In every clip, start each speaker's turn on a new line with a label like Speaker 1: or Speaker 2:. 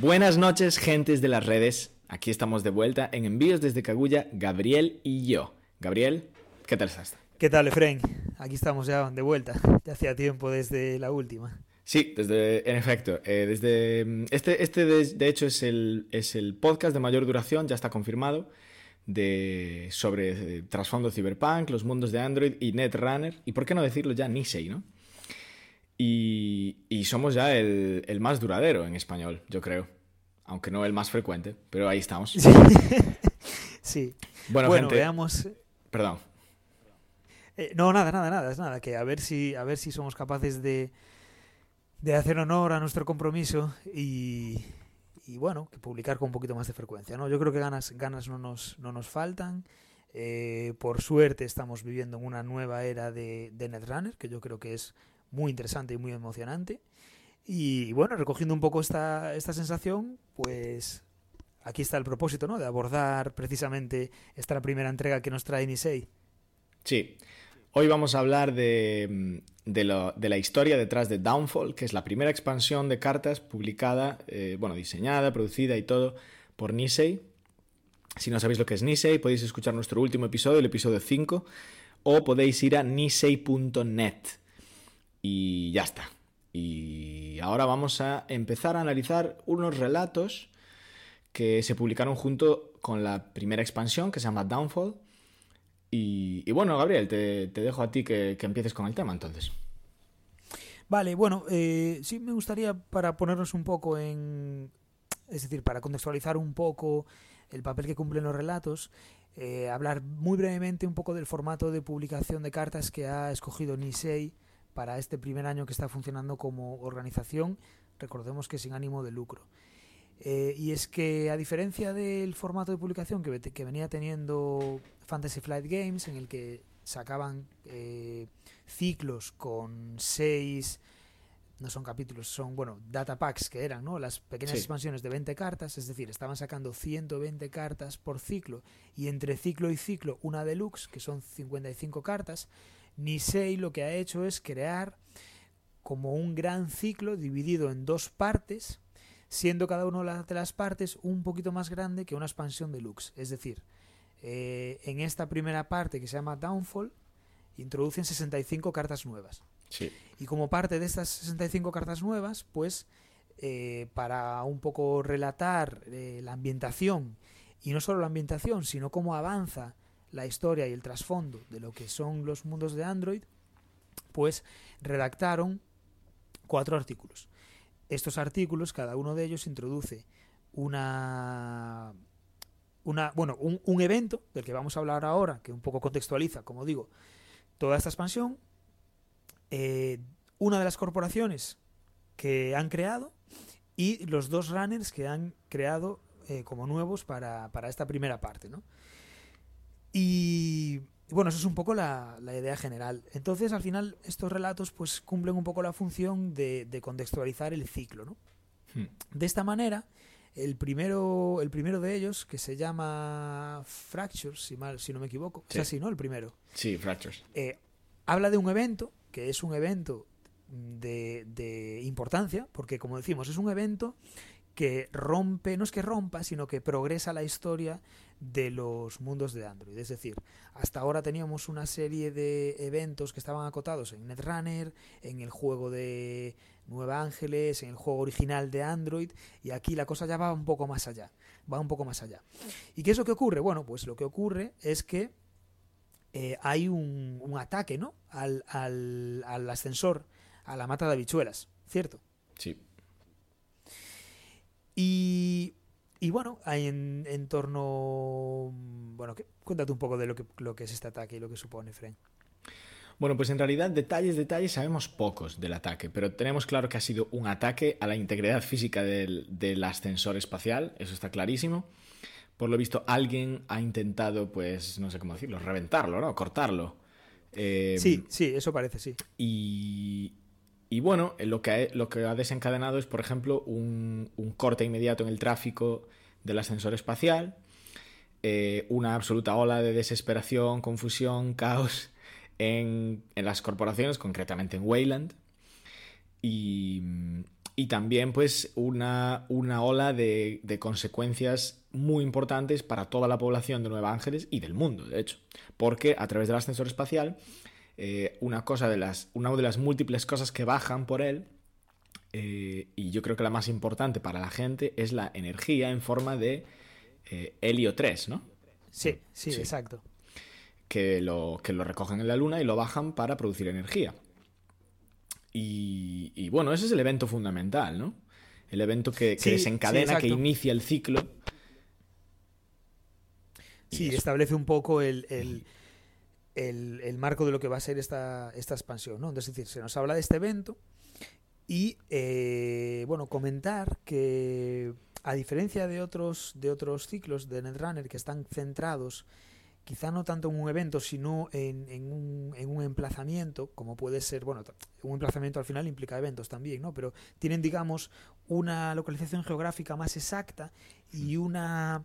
Speaker 1: Buenas noches, gentes de las redes. Aquí estamos de vuelta en Envíos desde Cagulla, Gabriel y yo. Gabriel, ¿qué tal estás?
Speaker 2: ¿Qué tal, Efraín? Aquí estamos ya de vuelta. Ya hacía tiempo desde la última.
Speaker 1: Sí, desde, en efecto, eh, desde este, este de, de, hecho es el, es el podcast de mayor duración, ya está confirmado, de sobre eh, trasfondo Cyberpunk, los mundos de Android y Netrunner, y por qué no decirlo ya Nisei, ¿no? Y, y somos ya el, el, más duradero en español, yo creo, aunque no el más frecuente, pero ahí estamos.
Speaker 2: Sí. sí.
Speaker 1: Bueno,
Speaker 2: bueno
Speaker 1: gente,
Speaker 2: veamos.
Speaker 1: Perdón.
Speaker 2: Eh, no, nada, nada, nada, es nada, que a ver si, a ver si somos capaces de, de hacer honor a nuestro compromiso y, y, bueno, que publicar con un poquito más de frecuencia. ¿no? Yo creo que ganas, ganas no, nos, no nos faltan. Eh, por suerte estamos viviendo en una nueva era de, de, Netrunner, que yo creo que es muy interesante y muy emocionante. Y bueno, recogiendo un poco esta, esta sensación, pues aquí está el propósito, ¿no? De abordar precisamente esta primera entrega que nos trae Nisei.
Speaker 1: Sí, Hoy vamos a hablar de, de, la historia detrás de Downfall, que es la primera expansión de cartas publicada, eh, bueno, diseñada, producida y todo por Nisei. Si no sabéis lo que es Nisei, podéis escuchar nuestro último episodio, el episodio 5, o podéis ir a nisei.net. Y ya está. Y ahora vamos a empezar a analizar unos relatos que se publicaron junto con la primera expansión, que se llama Downfall y, bueno, Gabriel, te, dejo a ti que, que, empieces con el tema entonces.
Speaker 2: Vale, bueno, eh, sí me gustaría para ponernos un poco en... Es decir, para contextualizar un poco el papel que cumplen los relatos, eh, hablar muy brevemente un poco del formato de publicación de cartas que ha escogido Nisei para este primer año que está funcionando como organización, recordemos que sin ánimo de lucro. Eh, y es que a diferencia del formato de publicación que, que, venía teniendo Fantasy Flight Games, en el que sacaban eh, ciclos con seis, no son capítulos, son, bueno, data packs que eran, ¿no? Las pequeñas sí. expansiones de 20 cartas, es decir, estaban sacando 120 cartas por ciclo y entre ciclo y ciclo una deluxe, que son 55 cartas. Nisei lo que ha hecho es crear como un gran ciclo dividido en dos partes, siendo cada una de las partes un poquito más grande que una expansión deluxe. Es decir, eh, en esta primera parte que se llama Downfall, introducen 65 cartas nuevas.
Speaker 1: Sí.
Speaker 2: Y como parte de estas 65 cartas nuevas, pues eh, para un poco relatar eh, la ambientación, y no solo la ambientación, sino cómo avanza la historia y el trasfondo de lo que son los mundos de Android, pues redactaron cuatro artículos. Estos artículos, cada uno de ellos introduce una, una bueno, un, un, evento del que vamos a hablar ahora, que un poco contextualiza, como digo, toda esta expansión, eh, una de las corporaciones que han creado y los dos runners que han creado eh, como nuevos para, para, esta primera parte, ¿no? Y bueno, eso es un poco la, la, idea general. Entonces, al final, estos relatos pues cumplen un poco la función de, de contextualizar el ciclo, ¿no?
Speaker 1: Hmm.
Speaker 2: De esta manera, el primero, el primero de ellos, que se llama Fractures, si, mal, si no me equivoco,
Speaker 1: Sí.
Speaker 2: es así, ¿no? El primero.
Speaker 1: Sí, Fractures.
Speaker 2: Eh, habla de un evento, que es un evento de, de importancia, porque como decimos, es un evento que rompe, no es que rompa, sino que progresa la historia de los mundos de Android. Es decir, hasta ahora teníamos una serie de eventos que estaban acotados en Netrunner, en el juego de Nueva Ángeles, en el juego original de Android, y aquí la cosa ya va un poco más allá, va un poco más allá. ¿Y qué es lo que ocurre? Bueno, pues lo que ocurre es que eh, hay un, un, ataque, ¿no? Al, al, al ascensor, a la mata de habichuelas, ¿cierto?
Speaker 1: Sí.
Speaker 2: Y, y bueno, hay en, en torno. Bueno, que, cuéntate un poco de lo que, lo que es este ataque y lo que supone, Frank.
Speaker 1: Bueno, pues en realidad detalles, detalles sabemos pocos del ataque, pero tenemos claro que ha sido un ataque a la integridad física del, del ascensor espacial, eso está clarísimo. Por lo visto, alguien ha intentado, pues, no sé cómo decirlo, reventarlo, ¿no? Cortarlo.
Speaker 2: Eh, sí, sí, eso parece, sí.
Speaker 1: Y, y bueno, lo que, ha, lo que ha desencadenado es, por ejemplo, un, un corte inmediato en el tráfico del ascensor espacial, eh, una absoluta ola de desesperación, confusión, caos en, en, las corporaciones, concretamente en Wayland. Y, y también pues una, una ola de, de, consecuencias muy importantes para toda la población de Nueva Ángeles y del mundo, de hecho, porque a través del ascensor espacial, eh, una, cosa de las, una de las múltiples cosas que bajan por él, eh, y yo creo que la más importante para la gente, es la energía en forma de eh, helio 3, ¿no?
Speaker 2: Sí, sí, sí, exacto.
Speaker 1: Que lo, que lo recogen en la Luna y lo bajan para producir energía. Y, bueno, ese es el evento fundamental, ¿no? El evento que, desencadena, que inicia el ciclo.
Speaker 2: Sí, establece un poco el, el, marco de lo que va a ser esta, esta expansión, ¿no? Es decir, se nos habla de este evento y, eh, bueno, comentar que a diferencia de otros, de otros ciclos de Netrunner que están centrados quizá no tanto en un evento, sino en, en, un, en, un, emplazamiento, como puede ser, bueno, un emplazamiento al final implica eventos también, ¿no? Pero tienen, digamos, una localización geográfica más exacta y una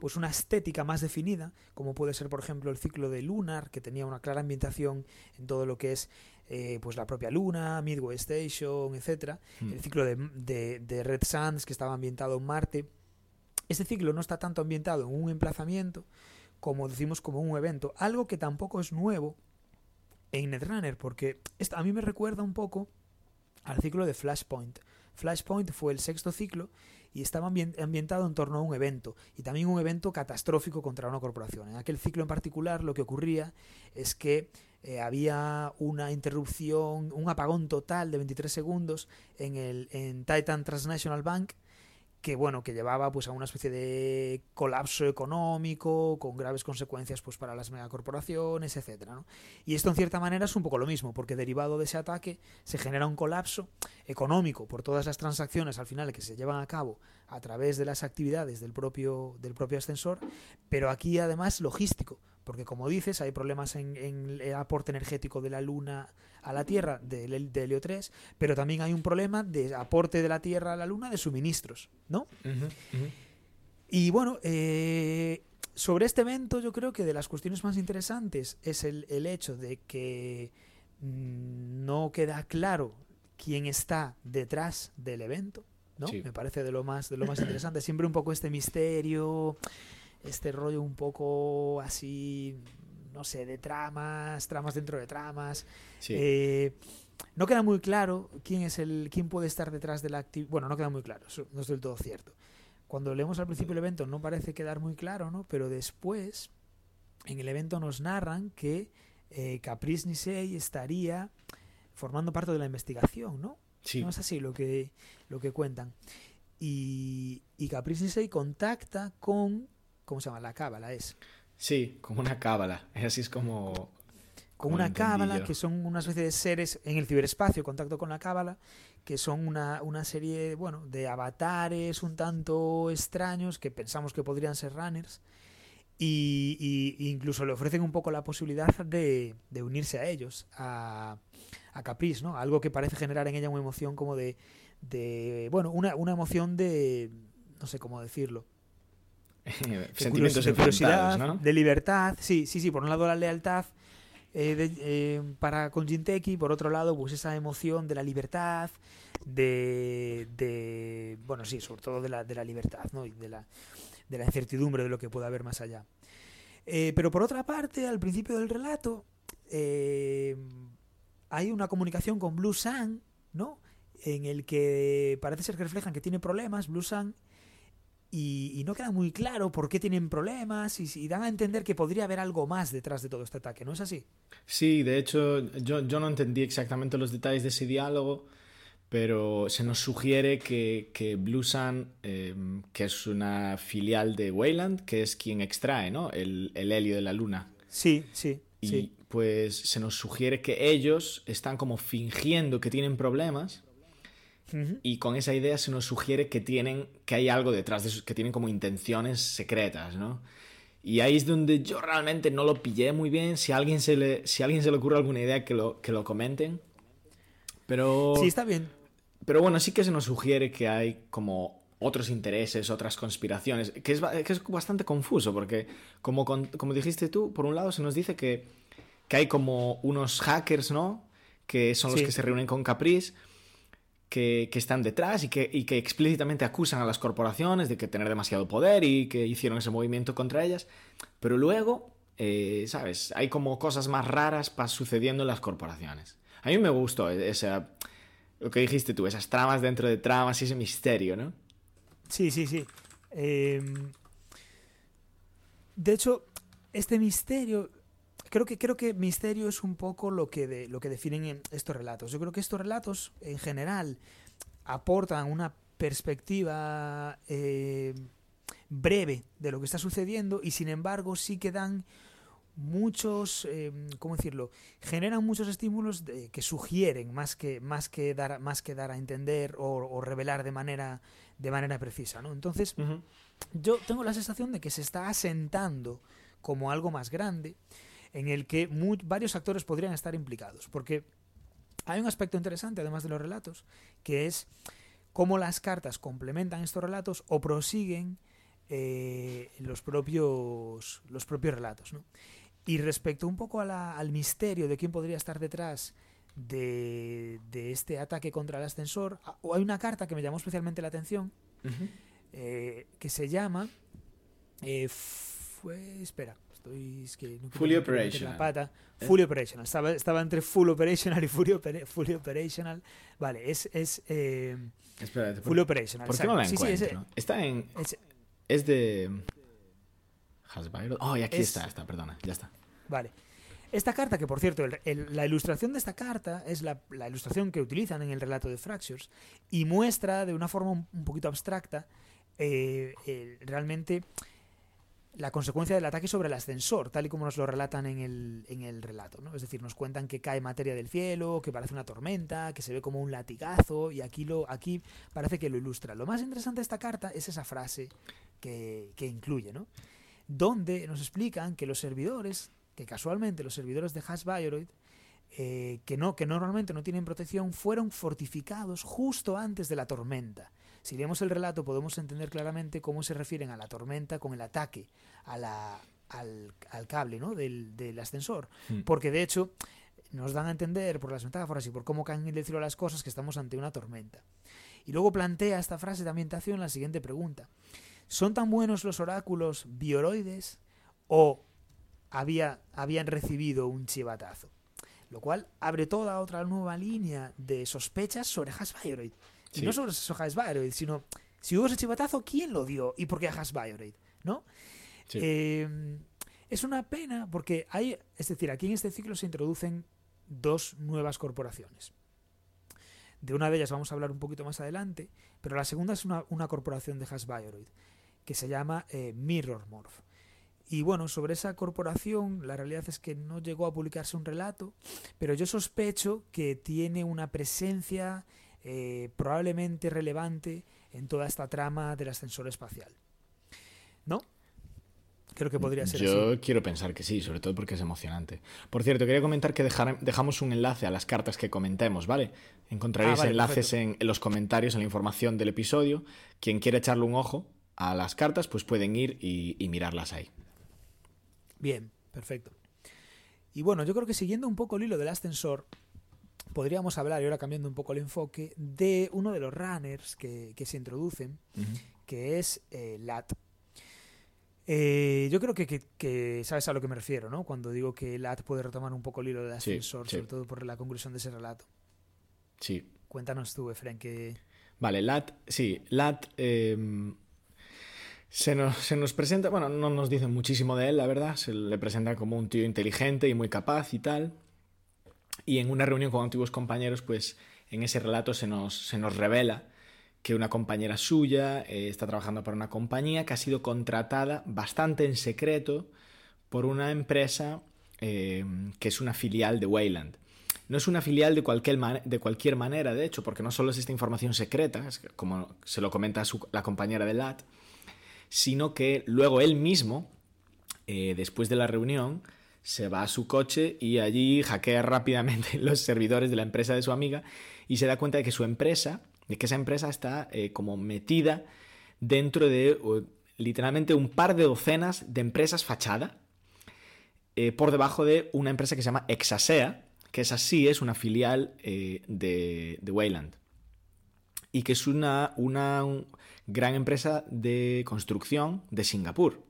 Speaker 2: pues una estética más definida, como puede ser, por ejemplo, el ciclo de Lunar, que tenía una clara ambientación en todo lo que es eh, pues la propia Luna, Midway Station, etcétera. Mm. El ciclo de, de, de Red Sands, que estaba ambientado en Marte. Este ciclo no está tanto ambientado en un emplazamiento, como decimos, como un evento. Algo que tampoco es nuevo en Netrunner, porque a mí me recuerda un poco al ciclo de Flashpoint. Flashpoint fue el sexto ciclo y estaba ambientado en torno a un evento, y también un evento catastrófico contra una corporación. En aquel ciclo en particular lo que ocurría es que eh, había una interrupción, un apagón total de 23 segundos en el en Titan Transnational Bank, que bueno, que llevaba pues a una especie de colapso económico con graves consecuencias pues para las megacorporaciones, etcétera, ¿no? Y esto en cierta manera es un poco lo mismo, porque derivado de ese ataque se genera un colapso económico por todas las transacciones al final que se llevan a cabo a través de las actividades del propio del propio ascensor, pero aquí además logístico, porque como dices, hay problemas en, el aporte energético de la Luna a la Tierra del de helio 3, pero también hay un problema de aporte de la Tierra a la Luna de suministros, ¿no? Y bueno, eh, sobre este evento yo creo que de las cuestiones más interesantes es el, hecho de que mm, no queda claro quién está detrás del evento, ¿no? Me parece de lo más de lo más interesante, siempre un poco este misterio este rollo un poco así, no sé, de tramas, tramas dentro de tramas. Eh, no queda muy claro quién es el, quién puede estar detrás de la actividad. Bueno, no queda muy claro, eso no es del todo cierto. Cuando leemos al principio el evento no parece quedar muy claro, ¿no? Pero después, en el evento nos narran que eh, Caprice Nisei estaría formando parte de la investigación, ¿no?
Speaker 1: Sí.
Speaker 2: No es así lo que, lo que cuentan. Y, y Caprice Nisei contacta con ¿Cómo se llama? La cábala es.
Speaker 1: Sí, como una cábala. Así es como.
Speaker 2: Como, una cábala, que son una especie de seres en el ciberespacio, contacto con la cábala, que son una, una serie, bueno, de avatares un tanto extraños que pensamos que podrían ser runners. Y, y, incluso le ofrecen un poco la posibilidad de, de unirse a ellos, a, a Caprice, ¿no? Algo que parece generar en ella una emoción como de, de bueno, una, una emoción de, no sé cómo decirlo,
Speaker 1: Sentimientos de curiosidad, ¿no?
Speaker 2: de libertad. Sí, sí, sí. Por un lado la lealtad eh, eh, para con Jinteki, por otro lado, pues esa emoción de la libertad, de, de bueno, sí, sobre todo de la, de la libertad, ¿no? Y de la, de la incertidumbre de lo que pueda haber más allá. Eh, pero por otra parte, al principio del relato, hay una comunicación con Blue Sun, ¿no? En el que parece ser que reflejan que tiene problemas, Blue Sun, y, no queda muy claro por qué tienen problemas y, dan a entender que podría haber algo más detrás de todo este ataque, ¿no es así?
Speaker 1: Sí, de hecho yo, no entendí exactamente los detalles de ese diálogo, pero se nos sugiere que, que Blue Sun, em, que es una filial de Wayland, que es quien extrae ¿no? el, el helio de la luna.
Speaker 2: Sí, sí.
Speaker 1: Y pues se nos sugiere que ellos están como fingiendo que tienen problemas y con esa idea se nos sugiere que tienen que hay algo detrás de eso, que tienen como intenciones secretas, ¿no? Y ahí es donde yo realmente no lo pillé muy bien. Si a alguien se le, si a alguien se le ocurre alguna idea, que lo, que lo comenten. Pero.
Speaker 2: Sí, está bien.
Speaker 1: Pero bueno, sí que se nos sugiere que hay como otros intereses, otras conspiraciones, que es, que es bastante confuso, porque como, como dijiste tú, por un lado se nos dice que, que hay como unos hackers, ¿no? Que son los que se reúnen con Caprice que, están detrás y que, que, explícitamente acusan a las corporaciones de que tener demasiado poder y que hicieron ese movimiento contra ellas. Pero luego, eh, ¿sabes? Hay como cosas más raras sucediendo en las corporaciones. A mí me gustó esa, lo que dijiste tú, esas tramas dentro de tramas y ese misterio, ¿no?
Speaker 2: Sí, sí, sí. Em, de hecho, este misterio creo que creo que misterio es un poco lo que de, lo que definen estos relatos. Yo creo que estos relatos en general aportan una perspectiva eh, breve de lo que está sucediendo y sin embargo sí que dan muchos eh, cómo decirlo generan muchos estímulos que sugieren más que más que dar más que dar a entender o, revelar de manera de manera precisa no entonces yo tengo la sensación de que se está asentando como algo más grande en el que varios actores podrían estar implicados. Porque hay un aspecto interesante, además de los relatos, que es cómo las cartas complementan estos relatos o prosiguen eh, los, propios, los propios relatos. Y respecto un poco al misterio de quién podría estar detrás de, este ataque contra el ascensor, hay una carta que me llamó especialmente la atención, eh, que se llama... Eh, fue, espera, Estoy, es que no
Speaker 1: fully operational.
Speaker 2: La pata. ¿Eh? Fully operational. Estaba, estaba entre full operational y fully, fully operational. Vale, es. es eh,
Speaker 1: Espérate,
Speaker 2: fully operational.
Speaker 1: ¿Por qué no la encuentro? está en. Es, de. Hasbiro. Oh, y aquí está, está, perdona, ya está.
Speaker 2: Vale. Esta carta, que por cierto, la ilustración de esta carta es la, la, ilustración que utilizan en el relato de Fractures y muestra de una forma un, poquito abstracta eh, realmente la consecuencia del ataque sobre el ascensor, tal y como nos lo relatan en el, en el relato. ¿no? Es decir, nos cuentan que cae materia del cielo, que parece una tormenta, que se ve como un latigazo, y aquí, lo, aquí parece que lo ilustra. Lo más interesante de esta carta es esa frase que, que incluye, ¿no? donde nos explican que los servidores, que casualmente los servidores de Hash eh, que, no, que normalmente no tienen protección, fueron fortificados justo antes de la tormenta. Si leemos el relato podemos entender claramente cómo se refieren a la tormenta con el ataque a la, al, cable ¿no? del, del ascensor. Hmm. Porque de hecho nos dan a entender por las metáforas y por cómo caen del cielo las cosas que estamos ante una tormenta. Y luego plantea esta frase de ambientación la siguiente pregunta. ¿Son tan buenos los oráculos bioroides o había, habían recibido un chivatazo? Lo cual abre toda otra nueva línea de sospechas sobre Y no solo eso Hasbioroid, sino si hubo ese chivatazo, ¿quién lo dio? ¿Y por qué a? ¿No? Em, es una pena porque hay, es decir, aquí en este ciclo se introducen dos nuevas corporaciones. De una de ellas vamos a hablar un poquito más adelante, pero la segunda es una, corporación de Hasbioroid que se llama eh, Mirrormorph. Y bueno, sobre esa corporación, la realidad es que no llegó a publicarse un relato, pero yo sospecho que tiene una presencia eh, probablemente relevante en toda esta trama del ascensor espacial. ¿No? Creo que podría ser
Speaker 1: Yo quiero pensar que sí, sobre todo porque es emocionante. Por cierto, quería comentar que dejamos un enlace a las cartas que comentemos, ¿vale? Encontraréis ah, enlaces en, los comentarios, en la información del episodio. Quien quiera echarle un ojo a las cartas, pues pueden ir y mirarlas ahí.
Speaker 2: Bien, perfecto. Y bueno, yo creo que siguiendo un poco el hilo del ascensor, podríamos hablar, y ahora cambiando un poco el enfoque, de uno de los runners que, se introducen, que es eh, LAT. Eh, yo creo que, sabes a lo que me refiero, ¿no? Cuando digo que LAT puede retomar un poco el hilo del ascensor, sobre todo por la conclusión de ese relato.
Speaker 1: Sí.
Speaker 2: Cuéntanos tú, Efren, que...
Speaker 1: Vale, LAT, sí, LAT em, se, nos, se nos presenta, bueno, no nos dicen muchísimo de él, la verdad, se le presenta como un tío inteligente y muy capaz y tal, y en una reunión con antiguos compañeros, pues en ese relato se nos, se nos revela que una compañera suya eh, está trabajando para una compañía que ha sido contratada bastante en secreto por una empresa eh, que es una filial de Wayland. No es una filial de cualquier, de cualquier manera, de hecho, porque no solo es esta información secreta, como se lo comenta la compañera de LAT, sino que luego él mismo, eh, después de la reunión, se va a su coche y allí hackea rápidamente los servidores de la empresa de su amiga y se da cuenta de que su empresa, de que esa empresa está eh, como metida dentro de literalmente un par de docenas de empresas fachada eh, por debajo de una empresa que se llama Exasea, que esa sí es una filial eh, de, de Wayland. y que es una, una gran empresa de construcción de Singapur.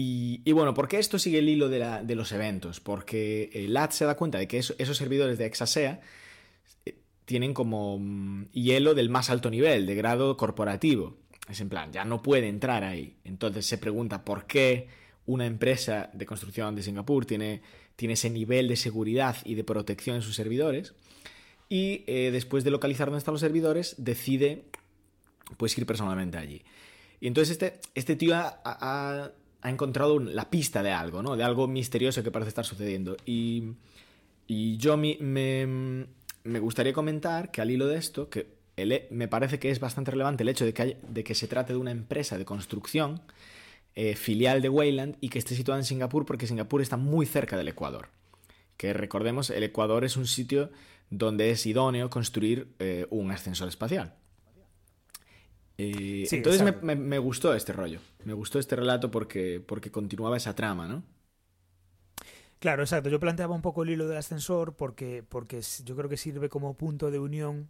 Speaker 1: Y, bueno, ¿por qué esto sigue el hilo de, los eventos? Porque el LAT se da cuenta de que esos servidores de Exasea eh, tienen como mm, hielo del más alto nivel, de grado corporativo. Es en plan, ya no puede entrar ahí. Entonces se pregunta por qué una empresa de construcción de Singapur tiene, tiene ese nivel de seguridad y de protección en sus servidores. Y eh, después de localizar dónde están los servidores, decide pues ir personalmente allí. Y entonces este, este tío ha encontrado la pista de algo, ¿no? De algo misterioso que parece estar sucediendo. Y, yo me, me, gustaría comentar que al hilo de esto, que me parece que es bastante relevante el hecho de que, de que se trate de una empresa de construcción eh, filial de Wayland y que esté situada en Singapur porque Singapur está muy cerca del Ecuador. Que recordemos, el Ecuador es un sitio donde es idóneo construir eh, un ascensor espacial. Eh, entonces me, gustó este rollo, me gustó este relato porque, porque continuaba esa trama, ¿no?
Speaker 2: Claro, exacto. Yo planteaba un poco el hilo del ascensor porque, porque yo creo que sirve como punto de unión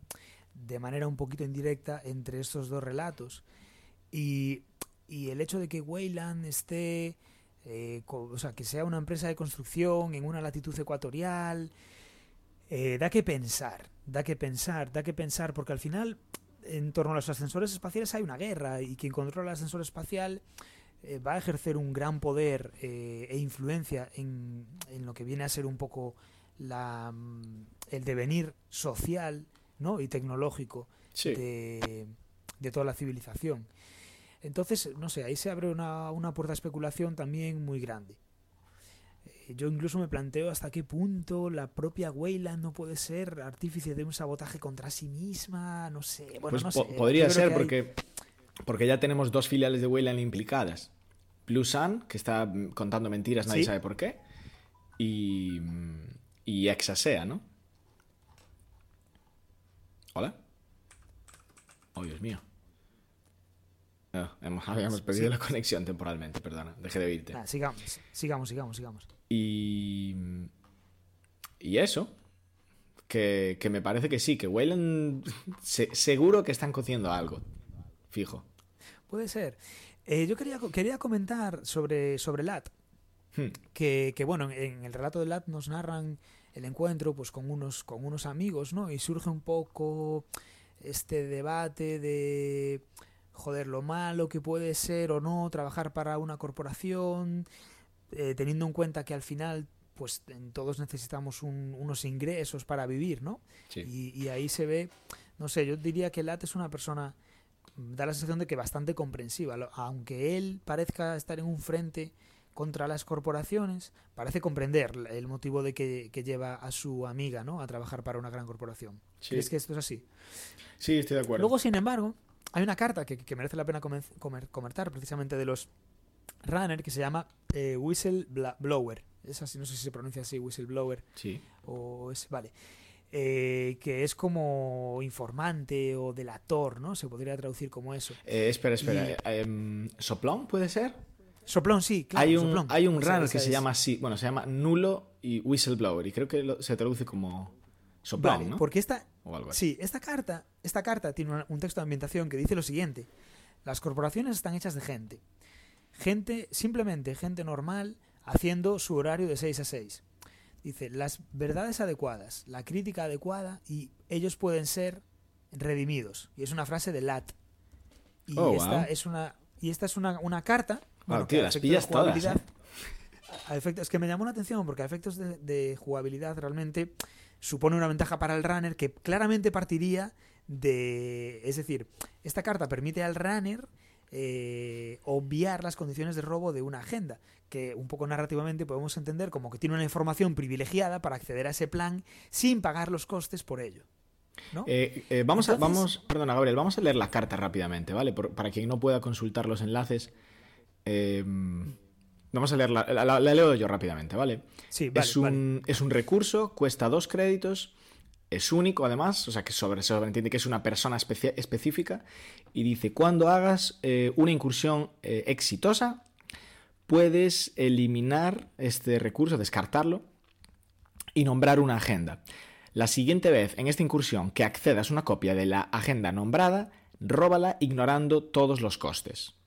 Speaker 2: de manera un poquito indirecta entre estos dos relatos. Y, el hecho de que Wayland esté, eh, o sea, que sea una empresa de construcción en una latitud ecuatorial, eh, da que pensar, da que pensar, da que pensar, porque al final en torno a los ascensores espaciales hay una guerra y quien controla el ascensor espacial eh, va a ejercer un gran poder eh, e influencia en, lo que viene a ser un poco la, mm, el devenir social ¿no? y tecnológico de, toda la civilización. Entonces, no sé, ahí se abre una, una puerta de especulación también muy grande yo incluso me planteo hasta qué punto la propia Weyland no puede ser artífice de un sabotaje contra sí misma, no sé. Bueno,
Speaker 1: pues
Speaker 2: no sé.
Speaker 1: podría ser porque, porque ya tenemos dos filiales de Weyland implicadas. Blue Sun, que está contando mentiras, nadie sabe por qué, y, y Exasea, ¿no? ¿Hola? Oh, Dios mío. Ah, habíamos perdido la conexión temporalmente, perdona. Dejé de oírte.
Speaker 2: Sigamos, sigamos, sigamos, sigamos.
Speaker 1: Y. Y eso. Que, me parece que sí, que Wayland. seguro que están cociendo algo. Fijo.
Speaker 2: Puede ser. Eh, yo quería, quería comentar sobre, sobre LAT. Hmm. Que, bueno, en el relato de LAT nos narran el encuentro pues con unos, con unos amigos, ¿no? Y surge un poco este debate de joder, lo malo que puede ser o no trabajar para una corporación, eh, teniendo en cuenta que al final pues todos necesitamos unos ingresos para vivir, ¿no? Y, ahí se ve, no sé, yo diría que Lat es una persona, da la sensación de que bastante comprensiva, aunque él parezca estar en un frente contra las corporaciones, parece comprender el motivo de que, lleva a su amiga, ¿no? A trabajar para una gran corporación. ¿Crees que esto es así?
Speaker 1: Sí, estoy de acuerdo.
Speaker 2: Luego, sin embargo, hay una carta que, merece la pena comentar precisamente de los runner que se llama eh, Whistleblower. Es así, no sé si se pronuncia así, Whistleblower.
Speaker 1: Sí.
Speaker 2: O es, vale. Eh, que es como informante o delator, ¿no? Se podría traducir como eso.
Speaker 1: Eh, espera, espera. Em, ¿Soplón puede ser?
Speaker 2: Soplón, sí, claro.
Speaker 1: Hay un, Hay un runner que se llama así, bueno, se llama Nulo y Whistleblower y creo que se traduce como Soplón, ¿no?
Speaker 2: Porque esta, sí, esta carta, esta carta tiene un texto de ambientación que dice lo siguiente. Las corporaciones están hechas de gente. Gente, simplemente gente normal, haciendo su horario de 6 a 6. Dice, las verdades adecuadas, la crítica adecuada y ellos pueden ser redimidos. Y es una frase de Lat. Y oh, esta es una y esta es una, una carta.
Speaker 1: Bueno, tío, las pillas todas. ¿eh?
Speaker 2: A efectos, es que me llamó la atención porque a efectos de, de, jugabilidad realmente supone una ventaja para el runner que claramente partiría de... Es decir, esta carta permite al runner eh, obviar las condiciones de robo de una agenda, que un poco narrativamente podemos entender como que tiene una información privilegiada para acceder a ese plan sin pagar los costes por ello.
Speaker 1: Eh, eh, vamos a, vamos, perdona Gabriel, vamos a leer la carta rápidamente, ¿vale? para quien no pueda consultar los enlaces, vamos a leerla, la, leo yo rápidamente, ¿vale?
Speaker 2: Sí,
Speaker 1: es, un, es un recurso, cuesta dos créditos es único además, o sea que sobre, entiende que es una persona específica y dice, cuando hagas eh, una incursión eh, exitosa, puedes eliminar este recurso, descartarlo y nombrar una agenda. La siguiente vez en esta incursión que accedas una copia de la agenda nombrada, róbala ignorando todos los costes.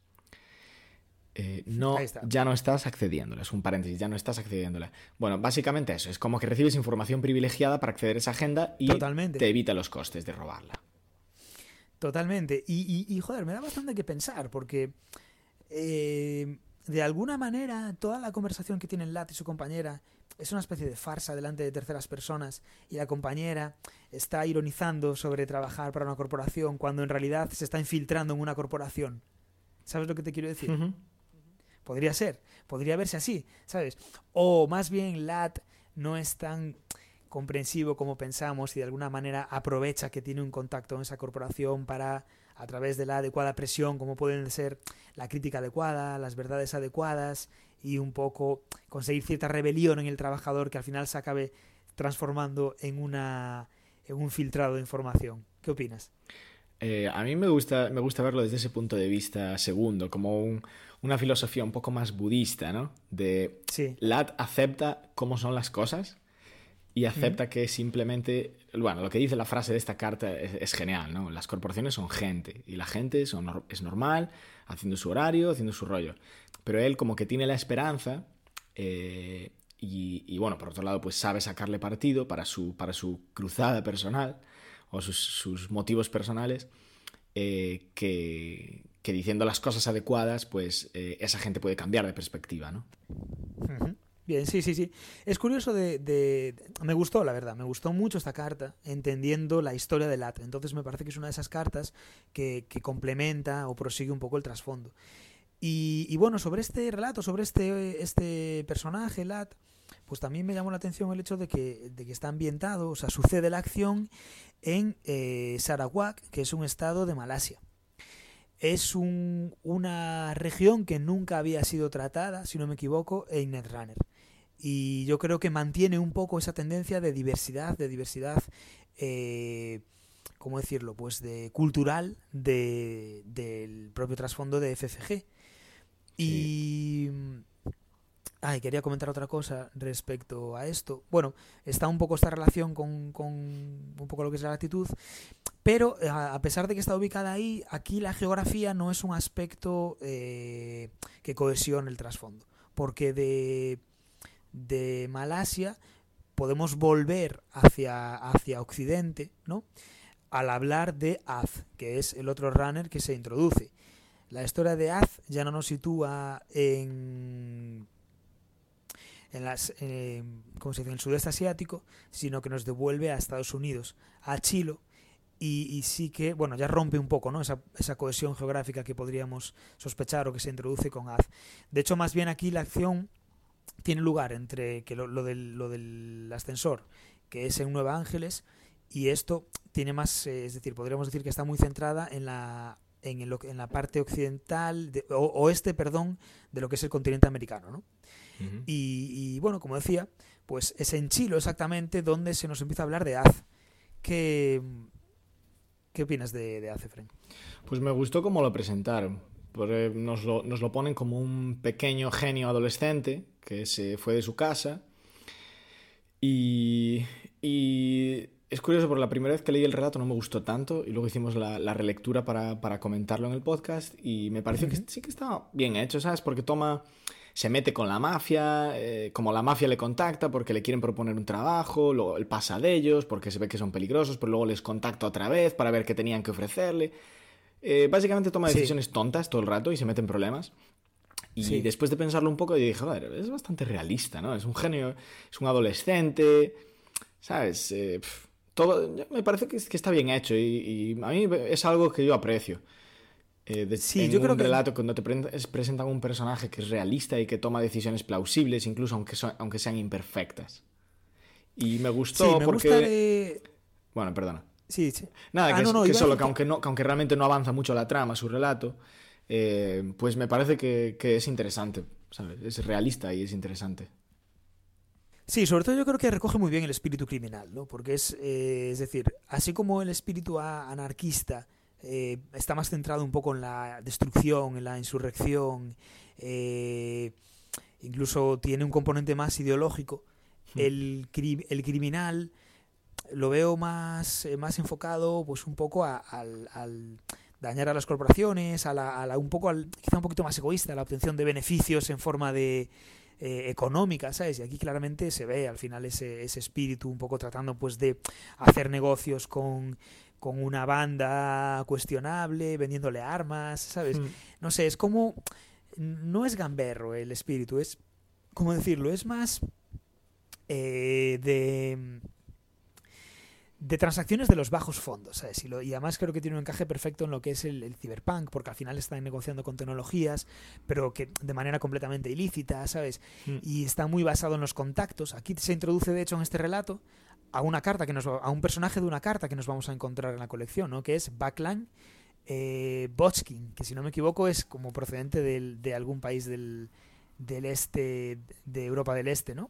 Speaker 1: Eh, no, ya no estás accediéndola. Es un paréntesis, ya no estás accediéndola. Bueno, básicamente eso. Es como que recibes información privilegiada para acceder a esa agenda y te evita los costes de robarla.
Speaker 2: Totalmente. Y, joder, me da bastante que pensar, porque eh, de alguna manera toda la conversación que tienen Lat y su compañera es una especie de farsa delante de terceras personas y la compañera está ironizando sobre trabajar para una corporación cuando en realidad se está infiltrando en una corporación. ¿Sabes lo que te quiero decir? Podría ser, podría verse así, ¿sabes? O más bien Lat no es tan comprensivo como pensamos y de alguna manera aprovecha que tiene un contacto en esa corporación para, a través de la adecuada presión, como pueden ser la crítica adecuada, las verdades adecuadas y un poco conseguir cierta rebelión en el trabajador que al final se acabe transformando en, una, en un filtrado de información. ¿Qué opinas?
Speaker 1: Eh, a mí me gusta, me gusta verlo desde ese punto de vista segundo, como un, una filosofía un poco más budista, ¿no? De
Speaker 2: sí.
Speaker 1: Lat acepta cómo son las cosas y acepta que simplemente, bueno, lo que dice la frase de esta carta es, genial, ¿no? Las corporaciones son gente y la gente son, es normal, haciendo su horario, haciendo su rollo. Pero él como que tiene la esperanza eh, y, bueno, por otro lado, pues sabe sacarle partido para su, para su cruzada personal o sus, motivos personales, eh, que, que diciendo las cosas adecuadas, pues eh, esa gente puede cambiar de perspectiva, ¿no?
Speaker 2: Bien, sí, sí, sí. Es curioso de, Me gustó, la verdad, me gustó mucho esta carta, entendiendo la historia de Lat. Entonces me parece que es una de esas cartas que, complementa o prosigue un poco el trasfondo. Y, bueno, sobre este relato, sobre este, este personaje, Lat, pues también me llamó la atención el hecho de que, de que está ambientado, o sea, sucede la acción en eh, Sarawak, que es un estado de Malasia es una región que nunca había sido tratada, si no me equivoco, en Netrunner. Y yo creo que mantiene un poco esa tendencia de diversidad, de diversidad, eh, ¿cómo decirlo? Pues de cultural del propio trasfondo de FFG. Y Ay, quería comentar otra cosa respecto a esto. Bueno, está un poco esta relación con, un poco lo que es la latitud, pero eh, a pesar de que está ubicada ahí, aquí la geografía no es un aspecto eh, que cohesione el trasfondo, porque de, de Malasia podemos volver hacia, hacia Occidente, ¿no? Al hablar de Az, que es el otro runner que se introduce. La historia de Az ya no nos sitúa en en, las, eh, se el sudeste asiático, sino que nos devuelve a Estados Unidos, a Chile, y, sí que, bueno, ya rompe un poco ¿no? esa, esa, cohesión geográfica que podríamos sospechar o que se introduce con Az. De hecho, más bien aquí la acción tiene lugar entre que lo, del, lo del ascensor, que es en Nueva Ángeles, y esto tiene más, eh, es decir, podríamos decir que está muy centrada en la en, el, en la parte occidental, de, o, oeste, perdón, de lo que es el continente americano, ¿no? Y, bueno, como decía, pues es en Chilo exactamente donde se nos empieza a hablar de Az. ¿Qué, qué opinas de, de Az,
Speaker 1: Pues me gustó cómo lo presentaron. Porque nos lo, nos lo ponen como un pequeño genio adolescente que se fue de su casa y, y es curioso, por la primera vez que leí el relato no me gustó tanto y luego hicimos la, la relectura para, para, comentarlo en el podcast y me pareció que sí que estaba bien hecho, ¿sabes? Porque toma se mete con la mafia, eh, como la mafia le contacta porque le quieren proponer un trabajo, luego él pasa de ellos porque se ve que son peligrosos, pero luego les contacta otra vez para ver qué tenían que ofrecerle. Eh, básicamente toma decisiones tontas todo el rato y se mete en problemas. Y después de pensarlo un poco, dije, joder, es bastante realista, ¿no? Es un genio, es un adolescente, ¿sabes? Eh, todo, me parece que, está bien hecho y, y, a mí es algo que yo aprecio. Eh, sí, en yo un creo relato cuando te presentan un personaje que es realista y que toma decisiones plausibles, incluso aunque, aunque sean imperfectas. Y me gustó porque... Bueno, perdona.
Speaker 2: Sí, sí.
Speaker 1: Nada, ah, que, solo que aunque, no, aunque realmente no avanza mucho la trama, su relato, eh, pues me parece que, es interesante, ¿sabes? Es realista y es interesante.
Speaker 2: Sí, sobre todo yo creo que recoge muy bien el espíritu criminal, ¿no? Porque es, eh, es decir, así como el espíritu anarquista eh, está más centrado un poco en la destrucción, en la insurrección, eh, incluso tiene un componente más ideológico. Hmm. El, el criminal lo veo más, eh, más enfocado pues un poco al, dañar a las corporaciones, a la, un poco al, quizá un poquito más egoísta, la obtención de beneficios en forma de eh, económica, ¿sabes? Y aquí claramente se ve al final ese, ese espíritu un poco tratando pues de hacer negocios con, con una banda cuestionable, vendiéndole armas, ¿sabes? Hmm. No sé, es como... No es gamberro el espíritu, es... ¿Cómo decirlo? Es más... Eh, de de transacciones de los bajos fondos, ¿sabes? Y, y, además creo que tiene un encaje perfecto en lo que es el, el, cyberpunk, porque al final están negociando con tecnologías, pero que de manera completamente ilícita, ¿sabes? Hmm. Y está muy basado en los contactos. Aquí se introduce, de hecho, en este relato a una carta que nos a un personaje de una carta que nos vamos a encontrar en la colección, ¿no? Que es Backline eh, Botskin, que si no me equivoco es como procedente del, de algún país del, del este, de Europa del Este, ¿no?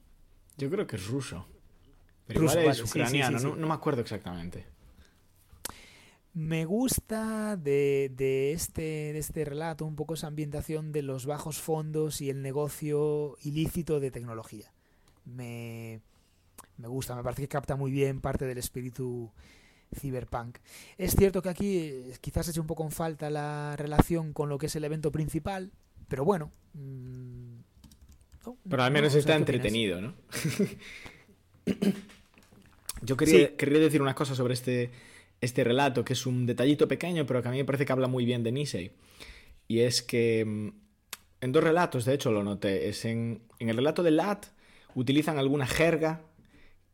Speaker 1: Yo creo que es ruso. Pero igual es ucraniano, no, no, me acuerdo exactamente.
Speaker 2: Me gusta de, de, este, de este relato un poco esa ambientación de los bajos fondos y el negocio ilícito de tecnología. Me, me gusta, me parece que capta muy bien parte del espíritu cyberpunk. Es cierto que aquí eh, quizás eche un poco en falta la relación con lo que es el evento principal, pero bueno. Mmm,
Speaker 1: pero al menos está entretenido, ¿no? Yo quería, quería, decir una cosa sobre este, este relato, que es un detallito pequeño, pero que a mí me parece que habla muy bien de Nisei. Y es que mm, en dos relatos, de hecho lo noté, es en, en el relato de Lat utilizan alguna jerga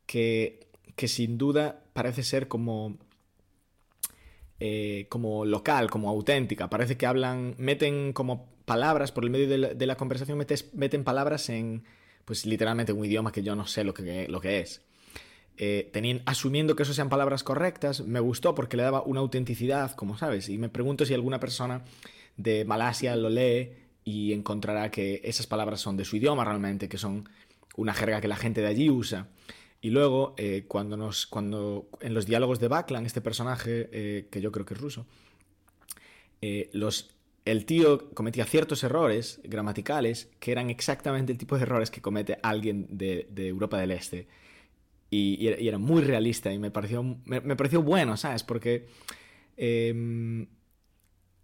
Speaker 1: que, sin duda parece ser como, eh, como local, como auténtica. Parece que hablan, meten como palabras, por el medio de la, conversación meten palabras en, pues literalmente un idioma que yo no sé lo que, lo que es. Eh, asumiendo que eso sean palabras correctas, me gustó porque le daba una autenticidad, como sabes, y me pregunto si alguna persona de Malasia lo lee y encontrará que esas palabras son de su idioma realmente, que son una jerga que la gente de allí usa. Y luego, eh, cuando, nos, cuando en los diálogos de Baklan, este personaje, eh, que yo creo que es ruso, eh, los, el tío cometía ciertos errores gramaticales que eran exactamente el tipo de errores que comete alguien de, Europa del Este. Y, era muy realista y me pareció, me, pareció bueno, ¿sabes? Porque em,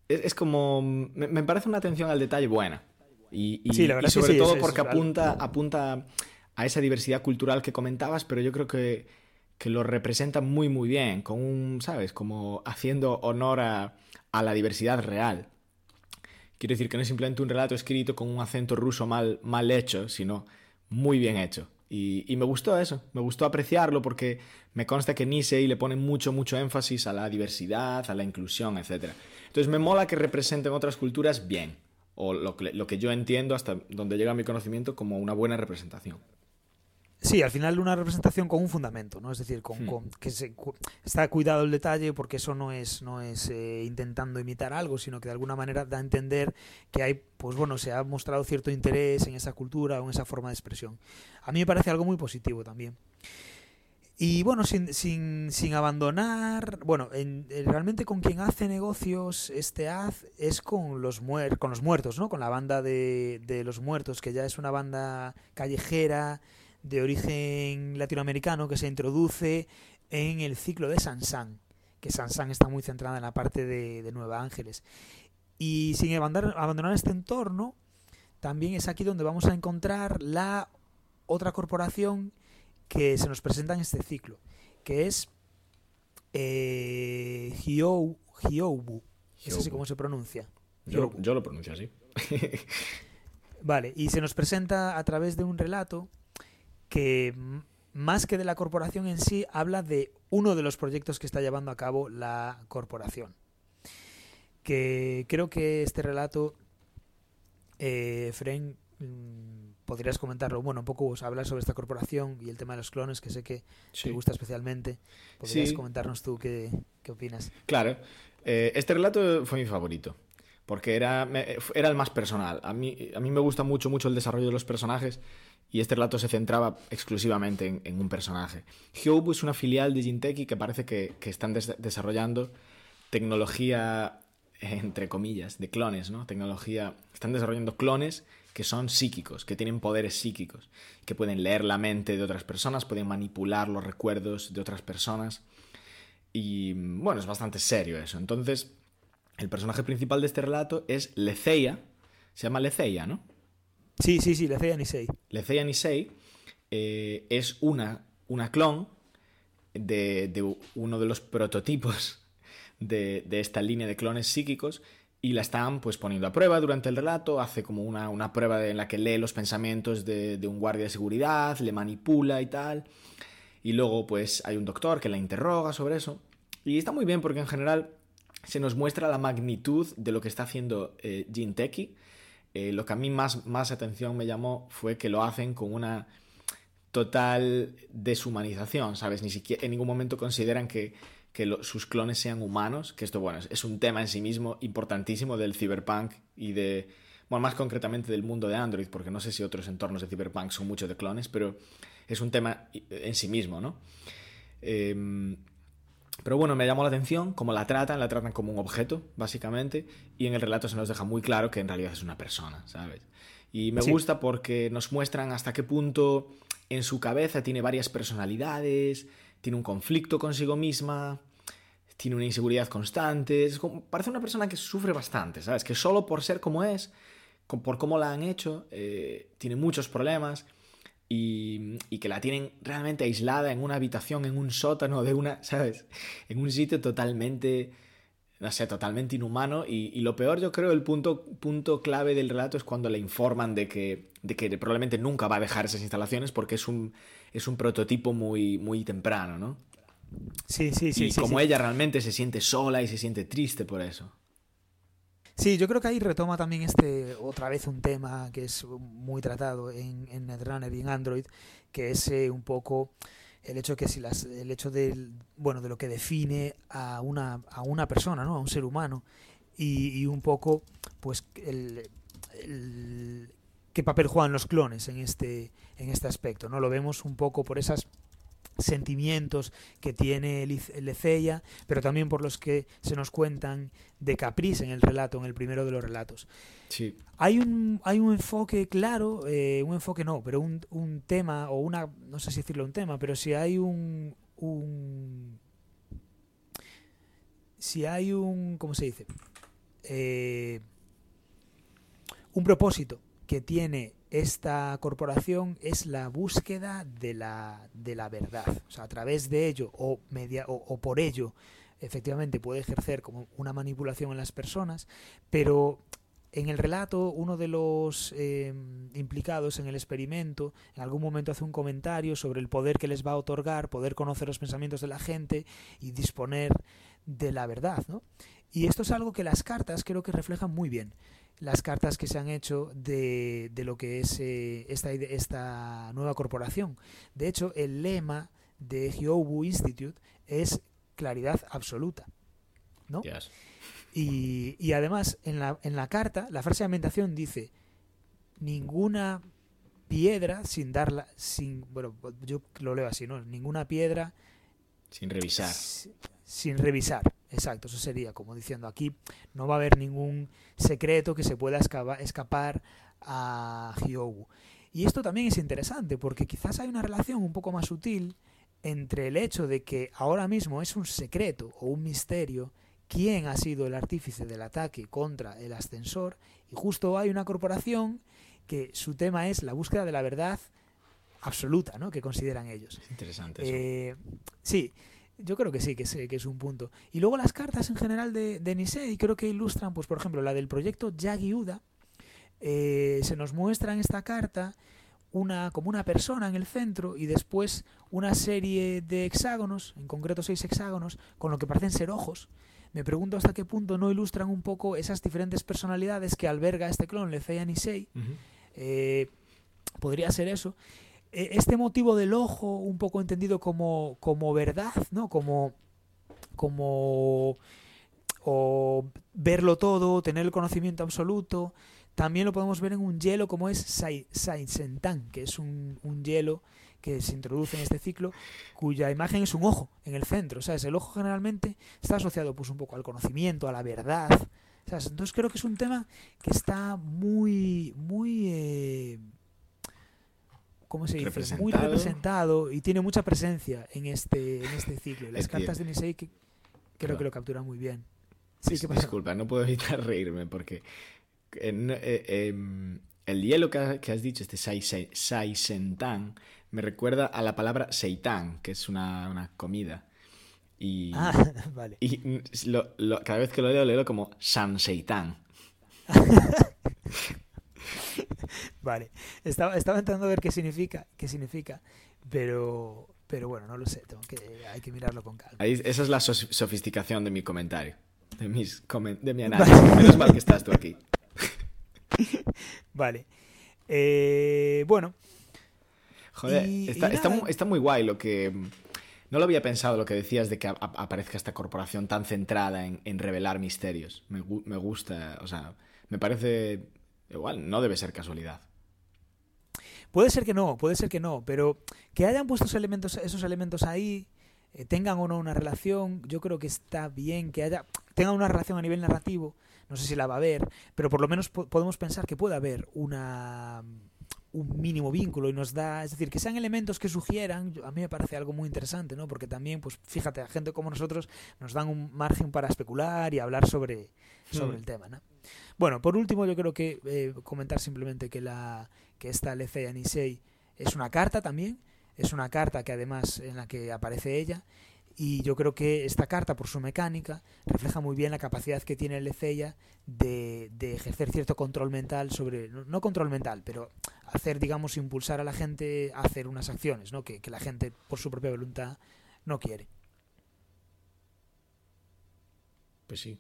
Speaker 1: es, como... Me, parece una atención al detalle buena. Y, sobre todo porque apunta, apunta a esa diversidad cultural que comentabas, pero yo creo que, que lo representa muy, muy bien, con un, ¿sabes? Como haciendo honor a, la diversidad real. Quiero decir que no es simplemente un relato escrito con un acento ruso mal, mal hecho, sino muy bien hecho. Y, y, me gustó eso, me gustó apreciarlo porque me consta que Nisei le pone mucho, mucho énfasis a la diversidad, a la inclusión, etc. Entonces me mola que representen otras culturas bien, o lo que, lo que yo entiendo hasta donde llega mi conocimiento como una buena representación.
Speaker 2: Sí, al final una representación con un fundamento, ¿no? Es decir, con, hmm. que se, está cuidado el detalle porque eso no es, no es eh, intentando imitar algo, sino que de alguna manera da a entender que hay, pues bueno, se ha mostrado cierto interés en esa cultura o en esa forma de expresión. A mí me parece algo muy positivo también. Y bueno, sin, sin, sin abandonar, bueno, en, realmente con quien hace negocios este haz es con los, muer con los muertos, ¿no? Con la banda de, de los muertos, que ya es una banda callejera de origen latinoamericano que se introduce en el ciclo de Sansan, que Sansan está muy centrada en la parte de, Nueva Ángeles. Y sin abandonar, este entorno, también es aquí donde vamos a encontrar la otra corporación que se nos presenta en este ciclo, que es eh, Hyobu. Es así como se pronuncia.
Speaker 1: Yo, yo lo pronuncio así.
Speaker 2: vale, y se nos presenta a través de un relato que más que de la corporación en sí, habla de uno de los proyectos que está llevando a cabo la corporación. Que creo que este relato, eh, Fren, mm, podrías comentarlo. Bueno, un poco hablar sobre esta corporación y el tema de los clones, que sé que te gusta especialmente. Podrías comentarnos tú qué, qué, opinas.
Speaker 1: Claro. Eh, este relato fue mi favorito. Porque era, era el más personal. A mí, a mí me gusta mucho, mucho el desarrollo de los personajes y este relato se centraba exclusivamente en, un personaje. Hyobu es una filial de Jinteki que parece que, están desarrollando tecnología entre comillas, de clones, ¿no? Tecnología, están desarrollando clones que son psíquicos, que tienen poderes psíquicos, que pueden leer la mente de otras personas, pueden manipular los recuerdos de otras personas. Y bueno, es bastante serio eso. Entonces, el personaje principal de este relato es Leceia, se llama Leceia, ¿no?
Speaker 2: Sí, sí, sí, Leceia Nisei.
Speaker 1: Leceia Nisei eh, es una, una clon de, de, uno de los prototipos de, de, esta línea de clones psíquicos y la están pues poniendo a prueba durante el relato, hace como una, una prueba en la que lee los pensamientos de, de, un guardia de seguridad, le manipula y tal, y luego pues hay un doctor que la interroga sobre eso, y está muy bien porque en general se nos muestra la magnitud de lo que está haciendo eh, eh, lo que a mí más, más atención me llamó fue que lo hacen con una total deshumanización, ¿sabes? Ni siquiera en ningún momento consideran que, que sus clones sean humanos, que esto, bueno, es un tema en sí mismo importantísimo del cyberpunk y de, bueno, más concretamente del mundo de Android, porque no sé si otros entornos de cyberpunk son muchos de clones, pero es un tema en sí mismo, ¿no? Eh, pero bueno, me llamó la atención cómo la tratan, la tratan como un objeto, básicamente, y en el relato se nos deja muy claro que en realidad es una persona, ¿sabes? Y me sí. gusta porque nos muestran hasta qué punto en su cabeza tiene varias personalidades, tiene un conflicto consigo misma, tiene una inseguridad constante, es como, parece una persona que sufre bastante, ¿sabes? Que solo por ser como es, por cómo la han hecho, eh, tiene muchos problemas y, y, que la tienen realmente aislada en una habitación, en un sótano de una, ¿sabes? En un sitio totalmente, no sé, totalmente inhumano. Y, y, lo peor, yo creo, el punto, punto clave del relato es cuando le informan de que, de que probablemente nunca va a dejar esas instalaciones porque es un, es un prototipo muy, muy temprano, ¿no?
Speaker 2: Sí, sí, sí.
Speaker 1: Y
Speaker 2: sí,
Speaker 1: como
Speaker 2: sí.
Speaker 1: ella realmente se siente sola y se siente triste por eso.
Speaker 2: Sí, yo creo que ahí retoma también este otra vez un tema que es muy tratado en, en Netrunner y en Android, que es eh, un poco el hecho que si las, el hecho del bueno de lo que define a una, a una persona, ¿no? a un ser humano, y, y un poco pues el, el, qué papel juegan los clones en este, en este aspecto. ¿no? Lo vemos un poco por esas sentimientos que tiene Leceia, pero también por los que se nos cuentan de Caprice en el relato, en el primero de los relatos.
Speaker 1: Sí.
Speaker 2: Hay un, hay un enfoque claro, eh, un enfoque no, pero un, un, tema, o una, no sé si decirlo un tema, pero si hay un, un si hay un, ¿cómo se dice? Eh, un propósito que tiene esta corporación es la búsqueda de la, de la verdad. O sea, a través de ello o, media, o, por ello, efectivamente puede ejercer como una manipulación en las personas, pero en el relato uno de los eh, implicados en el experimento en algún momento hace un comentario sobre el poder que les va a otorgar, poder conocer los pensamientos de la gente y disponer de la verdad. ¿no? Y esto es algo que las cartas creo que reflejan muy bien las cartas que se han hecho de, de lo que es eh, esta, esta nueva corporación. De hecho, el lema de Hyobu Institute es claridad absoluta. ¿no?
Speaker 1: Yes.
Speaker 2: Y, y, además, en la, en la carta, la frase de ambientación dice, ninguna piedra sin darla, sin, bueno, yo lo leo así, ¿no? Ninguna piedra...
Speaker 1: Sin revisar.
Speaker 2: Sin revisar, exacto, eso sería como diciendo aquí no va a haber ningún secreto que se pueda escapar a Hyobu. Y esto también es interesante porque quizás hay una relación un poco más sutil entre el hecho de que ahora mismo es un secreto o un misterio quién ha sido el artífice del ataque contra el ascensor y justo hay una corporación que su tema es la búsqueda de la verdad absoluta, ¿no? Que consideran ellos.
Speaker 1: Es interesante. Eso.
Speaker 2: Eh, sí, yo creo que sí, que es, que es un punto. Y luego las cartas en general de, de Nisei creo que ilustran, pues por ejemplo, la del proyecto Yagi Uda. Eh, se nos muestra en esta carta una, como una persona en el centro y después una serie de hexágonos, en concreto seis hexágonos, con lo que parecen ser ojos. Me pregunto hasta qué punto no ilustran un poco esas diferentes personalidades que alberga este clon, Leceia Nisei. Uh -huh. eh, podría ser eso este motivo del ojo, un poco entendido como, como verdad, ¿no? Como, como o verlo todo, tener el conocimiento absoluto. También lo podemos ver en un hielo como es Saint-Sentan, que es un, un, hielo que se introduce en este ciclo, cuya imagen es un ojo en el centro. ¿sabes? El ojo generalmente está asociado pues, un poco al conocimiento, a la verdad, Entonces creo que es un tema que está muy, muy... Eh, ¿Cómo se dice? Muy representado y tiene mucha presencia en este, en este ciclo. Las cartas de Nisei que creo que lo capturan muy bien.
Speaker 1: Sí, Disculpa, no puedo evitar reírme porque eh, em, el hielo que, has dicho, este Saisentan, me recuerda a la palabra seitán, que es una, comida. Y,
Speaker 2: ah, vale.
Speaker 1: y cada vez que lo leo, leo como San Seitán.
Speaker 2: vale. Estaba, estaba intentando ver qué significa, qué significa, pero, pero bueno, no lo sé. Tengo que, hay que mirarlo con calma.
Speaker 1: esa es la sofisticación de mi comentario, de, mis, de mi análisis. Menos mal que estás tú aquí.
Speaker 2: vale. Eh, bueno.
Speaker 1: Joder, está, muy, guay lo que... No lo había pensado lo que decías de que aparezca esta corporación tan centrada en, revelar misterios. Me, me, gusta, o sea, me parece igual, no debe ser casualidad.
Speaker 2: Puede ser que no, puede ser que no, pero que hayan puesto esos elementos, esos elementos ahí, eh, tengan o no una relación, yo creo que está bien que haya, tengan una relación a nivel narrativo, no sé si la va a haber, pero por lo menos podemos pensar que puede haber una un mínimo vínculo y nos da, es decir, que sean elementos que sugieran, a mí me parece algo muy interesante, ¿no? Porque también, pues fíjate, a gente como nosotros nos dan un margen para especular y hablar sobre, sobre hmm. el tema, ¿no? Bueno, por último, yo creo que eh, comentar simplemente que la que esta Lecea Nisei es una carta también, es una carta que además en la que aparece ella y yo creo que esta carta, por su mecánica, refleja muy bien la capacidad que tiene Leceia de, de ejercer cierto control mental sobre, no, control mental, pero hacer, digamos, impulsar a la gente a hacer unas acciones, ¿no? que, que la gente, por su propia voluntad, no quiere.
Speaker 1: Pues sí.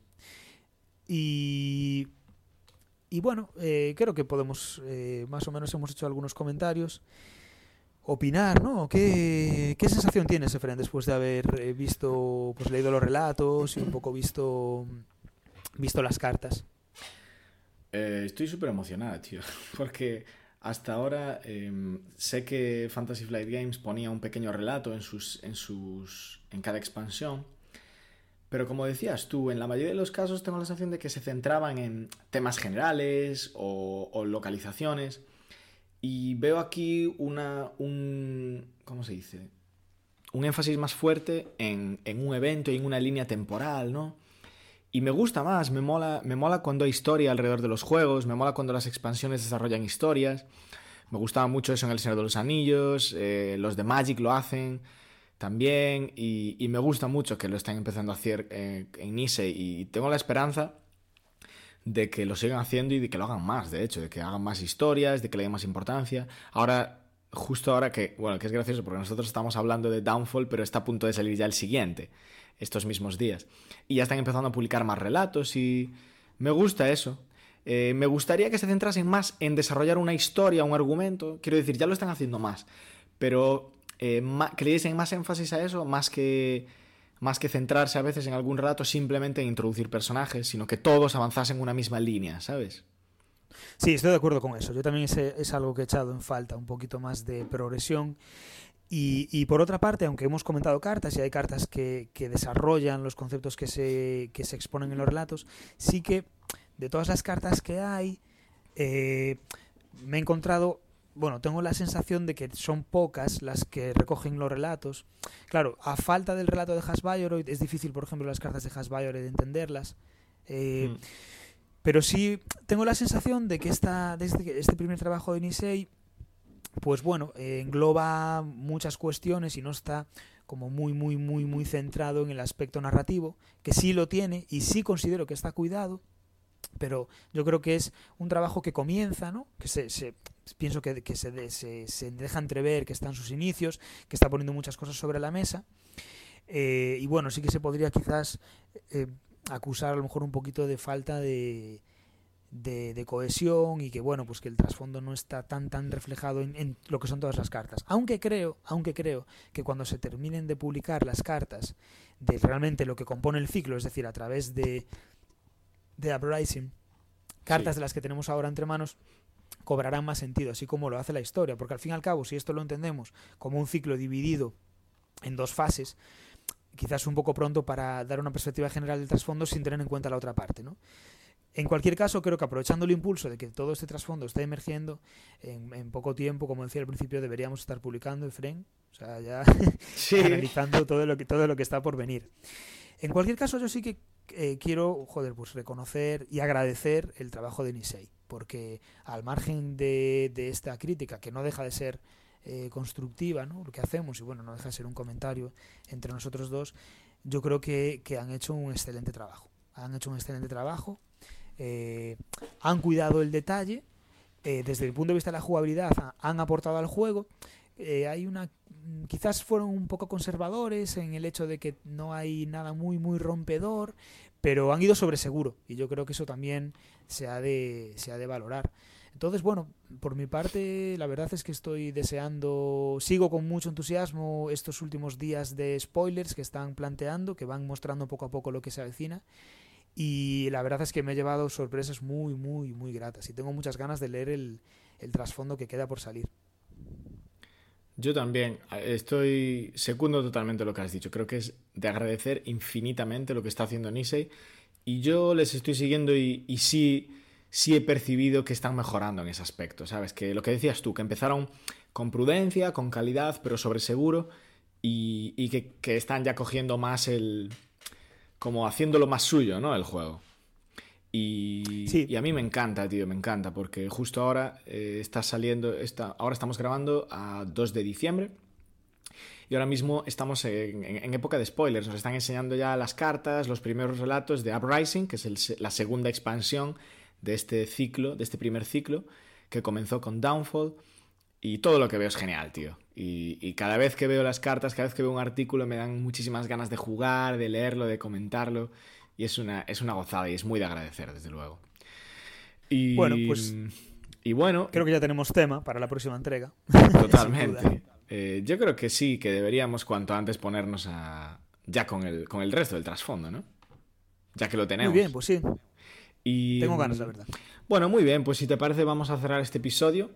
Speaker 2: Y, y bueno, eh, creo que podemos, eh, más o menos hemos hecho algunos comentarios opinar, ¿no? ¿Qué, qué sensación tienes, Efren, después de haber eh, visto, pues leído los relatos y un poco visto, visto las cartas?
Speaker 1: Estoy súper emocionada, tío, porque hasta ahora em, sé que Fantasy Flight Games ponía un pequeño relato en sus, en sus, en cada expansión, pero como decías tú, en la mayoría de los casos tengo la sensación de que se centraban en temas generales o, localizaciones y veo aquí una, un, ¿cómo se dice? Un énfasis más fuerte en, un evento y en una línea temporal, ¿no? Y me gusta más, me mola, me mola cuando hay historia alrededor de los juegos, me mola cuando las expansiones desarrollan historias. Me gustaba mucho eso en El Señor de los Anillos, eh, los de Magic lo hacen también, y, me gusta mucho que lo están empezando a hacer eh, en Nice, y tengo la esperanza de que lo sigan haciendo y de que lo hagan más, de hecho, de que hagan más historias, de que le den más importancia. Ahora, justo ahora que, bueno, que es gracioso porque nosotros estamos hablando de Downfall, pero está a punto de salir ya el siguiente, estos mismos días. Y ya están empezando a publicar más relatos y me gusta eso. Eh, me gustaría que se centrasen más en desarrollar una historia, un argumento. Quiero decir, ya lo están haciendo más, pero eh, que más énfasis a eso, más que más que centrarse a veces en algún rato simplemente en introducir personajes, sino que todos avanzasen en una misma línea, ¿sabes?
Speaker 2: Sí, estoy de acuerdo con eso. Yo también es, es algo que he echado en falta, un poquito más de progresión. Y, y, por otra parte, aunque hemos comentado cartas y hay cartas que, que desarrollan los conceptos que se, que se, exponen en los relatos, sí que de todas las cartas que hay, eh, me he encontrado bueno, tengo la sensación de que son pocas las que recogen los relatos. Claro, a falta del relato de Hasbiored es difícil, por ejemplo, las cartas de Hasbiored entenderlas. Eh, mm. Pero sí tengo la sensación de que esta, este, este primer trabajo de Nisei, pues bueno, eh, engloba muchas cuestiones y no está como muy, muy, muy, muy centrado en el aspecto narrativo, que sí lo tiene y sí considero que está cuidado, pero yo creo que es un trabajo que comienza, ¿no? Que se, se pienso que, que se, se, se, deja entrever que está en sus inicios, que está poniendo muchas cosas sobre la mesa. Eh, y bueno, sí que se podría quizás eh, acusar a lo mejor un poquito de falta de, de, de, cohesión y que bueno, pues que el trasfondo no está tan tan reflejado en, en, lo que son todas las cartas. Aunque creo, aunque creo que cuando se terminen de publicar las cartas de realmente lo que compone el ciclo, es decir, a través de, de Uprising, cartas de las que tenemos ahora entre manos, cobrarán más sentido, así como lo hace la historia, porque al fin y al cabo, si esto lo entendemos como un ciclo dividido en dos fases, quizás un poco pronto para dar una perspectiva general del trasfondo sin tener en cuenta la otra parte, ¿no? En cualquier caso, creo que aprovechando el impulso de que todo este trasfondo esté emergiendo, en, poco tiempo, como decía al principio, deberíamos estar publicando Efren, o sea, ya analizando todo lo, que, todo lo que está por venir. En cualquier caso, yo sí que eh, quiero, joder, pues reconocer y agradecer el trabajo de Nisei, porque al margen de, esta crítica, que no deja de ser eh, constructiva, ¿no? lo que hacemos, y bueno, no deja de ser un comentario entre nosotros dos, yo creo que, han hecho un excelente trabajo. Han hecho un excelente trabajo, eh, han cuidado el detalle, desde el punto de vista de la jugabilidad han aportado al juego. Hay una quizás fueron un poco conservadores en el hecho de que no hay nada muy, muy rompedor, pero han ido sobre seguro y yo creo que eso también se ha de, se ha de valorar. Entonces, bueno, por mi parte, la verdad es que estoy deseando, sigo con mucho entusiasmo estos últimos días de spoilers que están planteando, que van mostrando poco a poco lo que se avecina. Y la verdad es que me he llevado sorpresas muy, muy, muy gratas. Y tengo muchas ganas de leer el trasfondo que queda por salir.
Speaker 1: Yo también estoy secundo totalmente lo que has dicho. Creo que es de agradecer infinitamente lo que está haciendo Nisei. Y yo les estoy siguiendo y, sí, sí he percibido que están mejorando en ese aspecto. ¿Sabes? Que lo que decías tú, que empezaron con prudencia, con calidad, pero sobre seguro. Y, que, que, están ya cogiendo más el. como haciéndolo más suyo, ¿no? El juego. Y, a mí me encanta, tío, me encanta, porque justo ahora eh, está saliendo, está, ahora estamos grabando a 2 de diciembre y ahora mismo estamos en, época de spoilers, nos están enseñando ya las cartas, los primeros relatos de Uprising, que es la segunda expansión de este ciclo, de este primer ciclo, que comenzó con Downfall. Y todo lo que veo es genial, tío. Y, y, cada vez que veo las cartas, cada vez que veo un artículo, me dan muchísimas ganas de jugar, de leerlo, de comentarlo. Y es una, es una gozada y es muy de agradecer, desde luego.
Speaker 2: Y bueno, pues.
Speaker 1: Y bueno.
Speaker 2: Creo que ya tenemos tema para la próxima entrega.
Speaker 1: Totalmente. Eh, yo creo que sí, que deberíamos cuanto antes ponernos a. ya con el, con el resto del trasfondo, ¿no? Ya que lo tenemos.
Speaker 2: Muy bien, pues sí.
Speaker 1: Y,
Speaker 2: Tengo ganas, la verdad.
Speaker 1: Bueno, muy bien, pues si te parece, vamos a cerrar este episodio.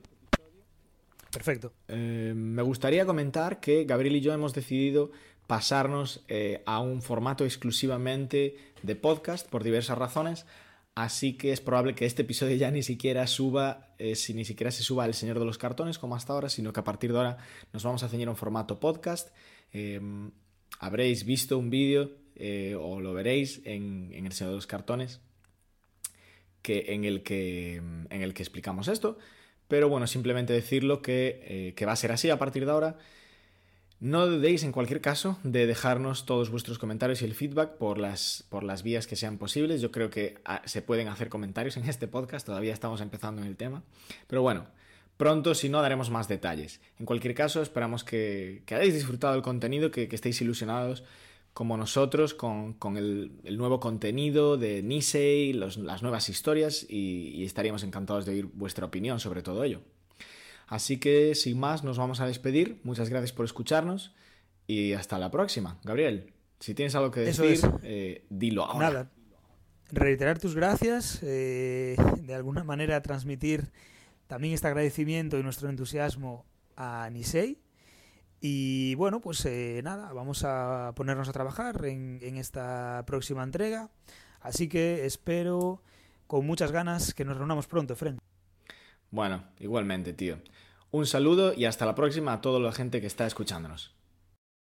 Speaker 2: Perfecto.
Speaker 1: Eh, me gustaría comentar que Gabriel y yo hemos decidido pasarnos eh, a un formato exclusivamente de podcast por diversas razones. Así que es probable que este episodio ya ni siquiera suba, eh, si ni siquiera se suba El Señor de los Cartones como hasta ahora, sino que a partir de ahora nos vamos a ceñir a un formato podcast. Em, habréis visto un vídeo eh, o lo veréis en, El Señor de los Cartones que, en, el que, en el que explicamos esto. Pero bueno, simplemente decirlo que, que va a ser así a partir de ahora. No dudéis en cualquier caso de dejarnos todos vuestros comentarios y el feedback por las, por las vías que sean posibles. Yo creo que ah, se pueden hacer comentarios en este podcast, todavía estamos empezando en el tema. Pero bueno, pronto si no daremos más detalles. En cualquier caso, esperamos que, hayáis disfrutado del contenido, que, estéis ilusionados como nosotros con, el, nuevo contenido de Nisei, las nuevas historias y, y estaríamos encantados de oír vuestra opinión sobre todo ello. Así que sin más nos vamos a despedir. Muchas gracias por escucharnos y hasta la próxima. Gabriel, si tienes algo que decir, eh, dilo ahora.
Speaker 2: Nada. Reiterar tus gracias, eh, de alguna manera transmitir también este agradecimiento y nuestro entusiasmo a Nisei. Y bueno, pues eh, nada, vamos a ponernos a trabajar en, en esta próxima entrega. Así que espero con muchas ganas que nos reunamos pronto, Fren.
Speaker 1: Bueno, igualmente, tío. Un saludo y hasta la próxima a toda la gente que está escuchándonos.